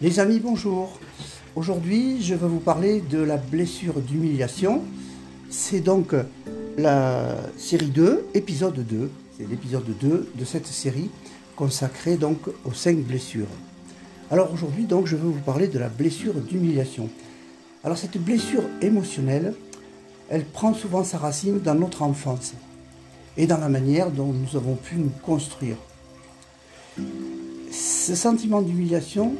Les amis, bonjour. Aujourd'hui, je vais vous parler de la blessure d'humiliation. C'est donc la série 2, épisode 2. C'est l'épisode 2 de cette série consacrée donc aux 5 blessures. Alors aujourd'hui, donc, je vais vous parler de la blessure d'humiliation. Alors cette blessure émotionnelle, elle prend souvent sa racine dans notre enfance et dans la manière dont nous avons pu nous construire. Ce sentiment d'humiliation,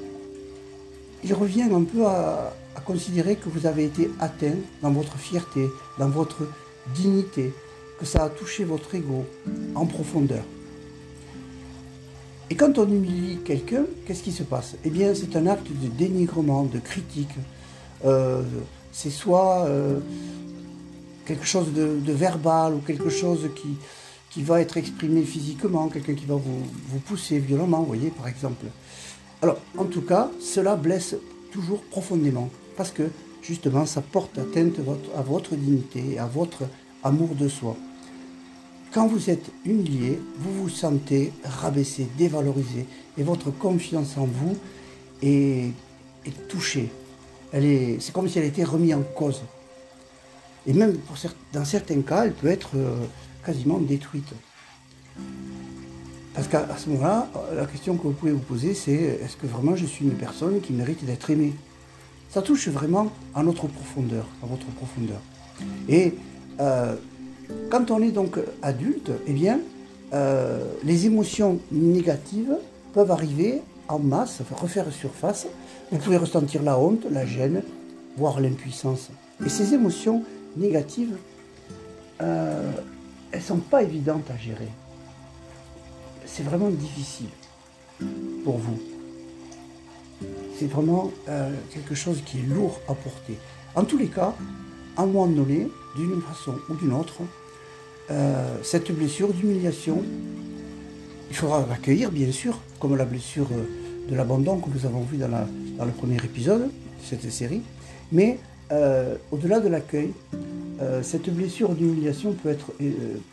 il revient un peu à, considérer que vous avez été atteint dans votre fierté, dans votre dignité, que ça a touché votre ego en profondeur. Et quand on humilie quelqu'un, qu'est-ce qui se passe? Eh bien, c'est un acte de dénigrement, de critique. Euh, c'est soit euh, quelque chose de, verbal ou quelque chose qui, qui va être exprimé physiquement, quelqu'un qui va vous, vous pousser violemment, vous voyez, par exemple. Alors, en tout cas, cela blesse toujours profondément, parce que justement, ça porte atteinte à votre dignité, à votre amour de soi. Quand vous êtes humilié, vous vous sentez rabaissé, dévalorisé, et votre confiance en vous est, touchée. c'est comme si elle était remise en cause. Et même dans certains cas, elle peut être euh, quasiment détruite. Parce qu'à ce moment-là, la question que vous pouvez vous poser, c'est est-ce que vraiment je suis une personne qui mérite d'être aimée? Ça touche vraiment à notre profondeur, à votre profondeur. Et euh, quand on est donc adulte, eh bien, euh, les émotions négatives peuvent arriver en masse, refaire surface. Vous pouvez ressentir la honte, la gêne, voire l'impuissance. Et ces émotions négatives, euh, elles ne sont pas évidentes à gérer c'est vraiment difficile pour vous. C'est vraiment euh, quelque chose qui est lourd à porter. En tous les cas, à un moment donné, d'une façon ou d'une autre, euh, cette blessure d'humiliation, il faudra l'accueillir, bien sûr, comme la blessure de l'abandon que nous avons vu dans, le premier épisode de cette série. Mais euh, au-delà de l'accueil, cette blessure d'humiliation peut être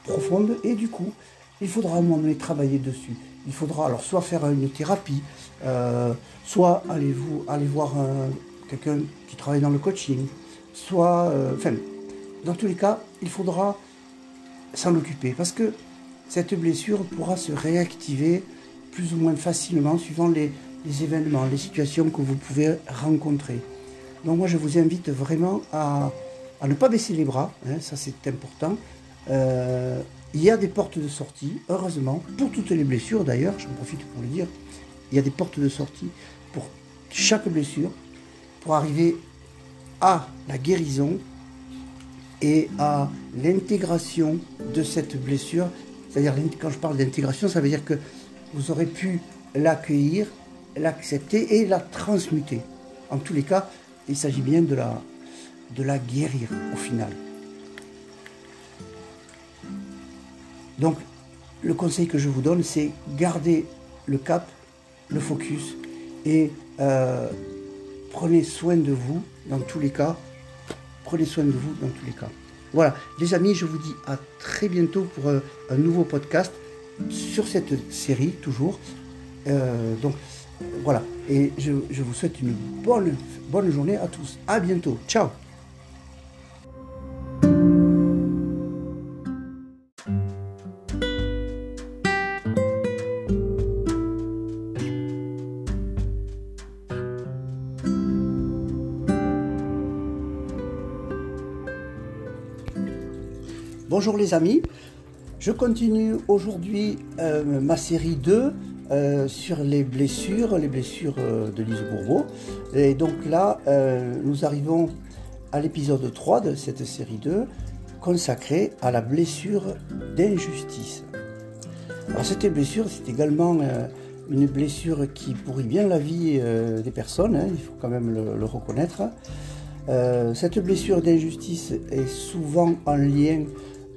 profonde et du coup, il faudra à un moment donné travailler dessus. Il faudra alors soit faire une thérapie, euh, soit aller, vous, aller voir quelqu'un qui travaille dans le coaching, soit, euh, enfin, dans tous les cas, il faudra s'en occuper parce que cette blessure pourra se réactiver plus ou moins facilement suivant les, événements, les situations que vous pouvez rencontrer. Donc moi, je vous invite vraiment à, ne pas baisser les bras, hein, ça c'est important. Euh, il y a des portes de sortie, heureusement, pour toutes les blessures d'ailleurs, j'en profite pour le dire, il y a des portes de sortie pour chaque blessure, pour arriver à la guérison et à l'intégration de cette blessure. C'est-à-dire, quand je parle d'intégration, ça veut dire que vous aurez pu l'accueillir, l'accepter et la transmuter. En tous les cas, il s'agit bien de la, de la guérir au final. Donc, le conseil que je vous donne, c'est garder le cap, le focus et euh, prenez soin de vous dans tous les cas. Prenez soin de vous dans tous les cas. Voilà, les amis, je vous dis à très bientôt pour euh, un nouveau podcast sur cette série, toujours. Euh, donc, voilà, et je, vous souhaite une bonne, bonne journée à tous. À bientôt. Ciao Bonjour les amis, je continue aujourd'hui euh, ma série 2 euh, sur les blessures, les blessures euh, de Lise Bourbeau. Et donc là, nous arrivons à l'épisode 3 de cette série 2 consacrée à la blessure d'injustice. Alors cette blessure, c'est également une blessure qui pourrit bien la vie des personnes, hein, il faut quand même le, le reconnaître. cette blessure d'injustice est souvent en lien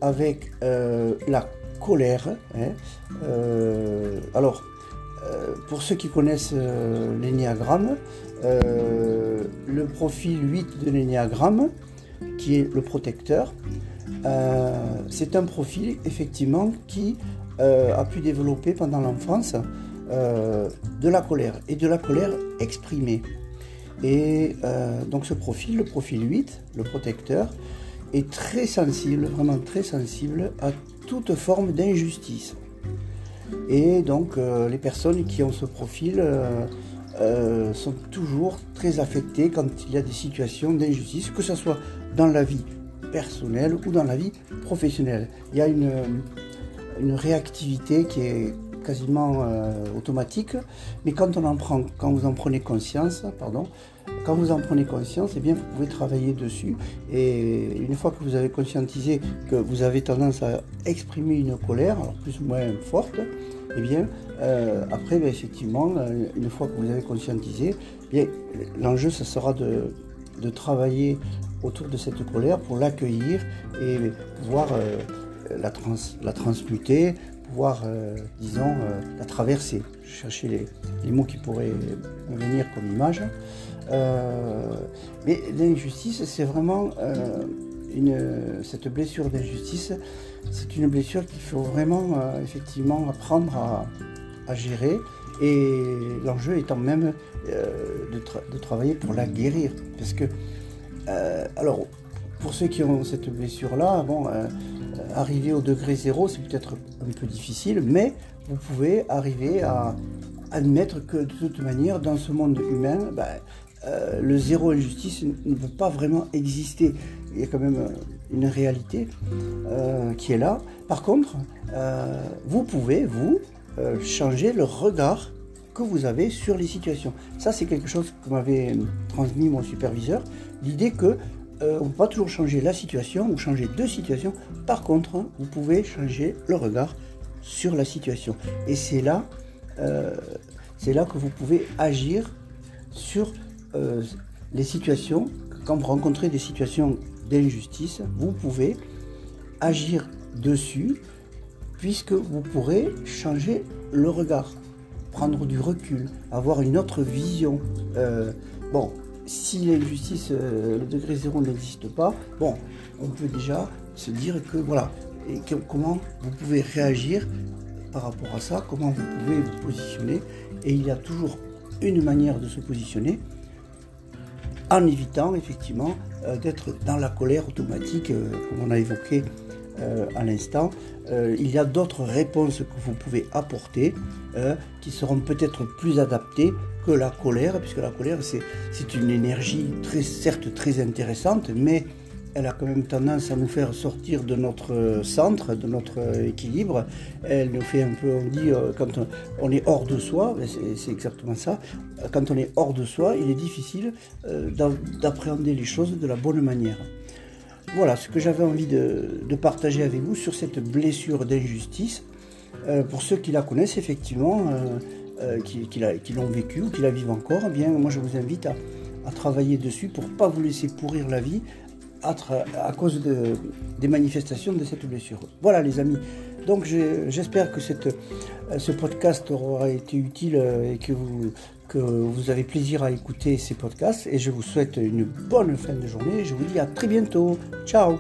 avec euh, la colère. Hein. Euh, alors, euh, pour ceux qui connaissent l'énéagramme, le profil 8 de l'énéagramme, qui est le protecteur, c'est un profil effectivement qui a pu développer pendant l'enfance de la colère et de la colère exprimée. Et donc ce profil, le profil 8, le protecteur, est très sensible, vraiment très sensible à toute forme d'injustice. Et donc les personnes qui ont ce profil euh, sont toujours très affectés quand il y a des situations d'injustice, que ce soit dans la vie personnelle ou dans la vie professionnelle. Il y a une, une réactivité qui est quasiment euh, automatique, mais quand on en prend, quand vous en prenez conscience, pardon, quand vous en prenez conscience, eh bien, vous pouvez travailler dessus. Et une fois que vous avez conscientisé que vous avez tendance à exprimer une colère, plus ou moins forte, eh bien, euh, après, ben, effectivement, euh, une fois que vous avez conscientisé, eh l'enjeu, sera de, travailler autour de cette colère pour l'accueillir et pouvoir euh, la, la, transmuter, pouvoir, disons, la traverser. Je cherchais les, mots qui pourraient venir comme image. mais l'injustice, c'est vraiment une, cette blessure d'injustice, c'est une blessure qu'il faut vraiment effectivement apprendre à, à gérer et l'enjeu étant même euh, de, travailler pour la guérir. Parce que, euh, alors, pour ceux qui ont cette blessure-là, bon, euh, arriver au degré zéro, c'est peut-être un peu difficile, mais vous pouvez arriver à admettre que de toute manière, dans ce monde humain, ben, le zéro injustice ne peut pas vraiment exister. Il y a quand même une réalité qui est là. Par contre, vous pouvez, vous, euh, changer le regard que vous avez sur les situations. Ça, c'est quelque chose que m'avait transmis mon superviseur. L'idée que euh, on ne peut pas toujours changer la situation ou changer deux situations. Par contre, vous pouvez changer le regard sur la situation. Et c'est là, euh, là que vous pouvez agir sur les situations. Quand vous rencontrez des situations d'injustice, vous pouvez agir dessus puisque vous pourrez changer le regard, prendre du recul, avoir une autre vision. Euh, bon, si l'injustice, euh, le degré zéro n'existe pas, bon, on peut déjà se dire que voilà, et comment vous pouvez réagir par rapport à ça, comment vous pouvez vous positionner. Et il y a toujours une manière de se positionner en évitant effectivement euh, d'être dans la colère automatique, comme on a évoqué euh, à l'instant, euh, il y a d'autres réponses que vous pouvez apporter euh, qui seront peut-être plus adaptées que la colère, puisque la colère, c'est une énergie certes très intéressante, mais elle a quand même tendance à nous faire sortir de notre centre, de notre équilibre. Elle nous fait un peu, on dit, quand on est hors de soi, c'est exactement ça, quand on est hors de soi, il est difficile d'appréhender les choses de la bonne manière. Voilà ce que j'avais envie de, partager avec vous sur cette blessure d'injustice. Euh, pour ceux qui la connaissent effectivement, euh, euh, qui, l'ont vécu ou qui la vivent encore, eh bien moi je vous invite à, travailler dessus pour ne pas vous laisser pourrir la vie à, cause des manifestations de cette blessure. Voilà les amis. Donc j'espère que ce podcast aura été utile et que vous, que vous avez plaisir à écouter ces podcasts et je vous souhaite une bonne fin de journée. Je vous dis à très bientôt. Ciao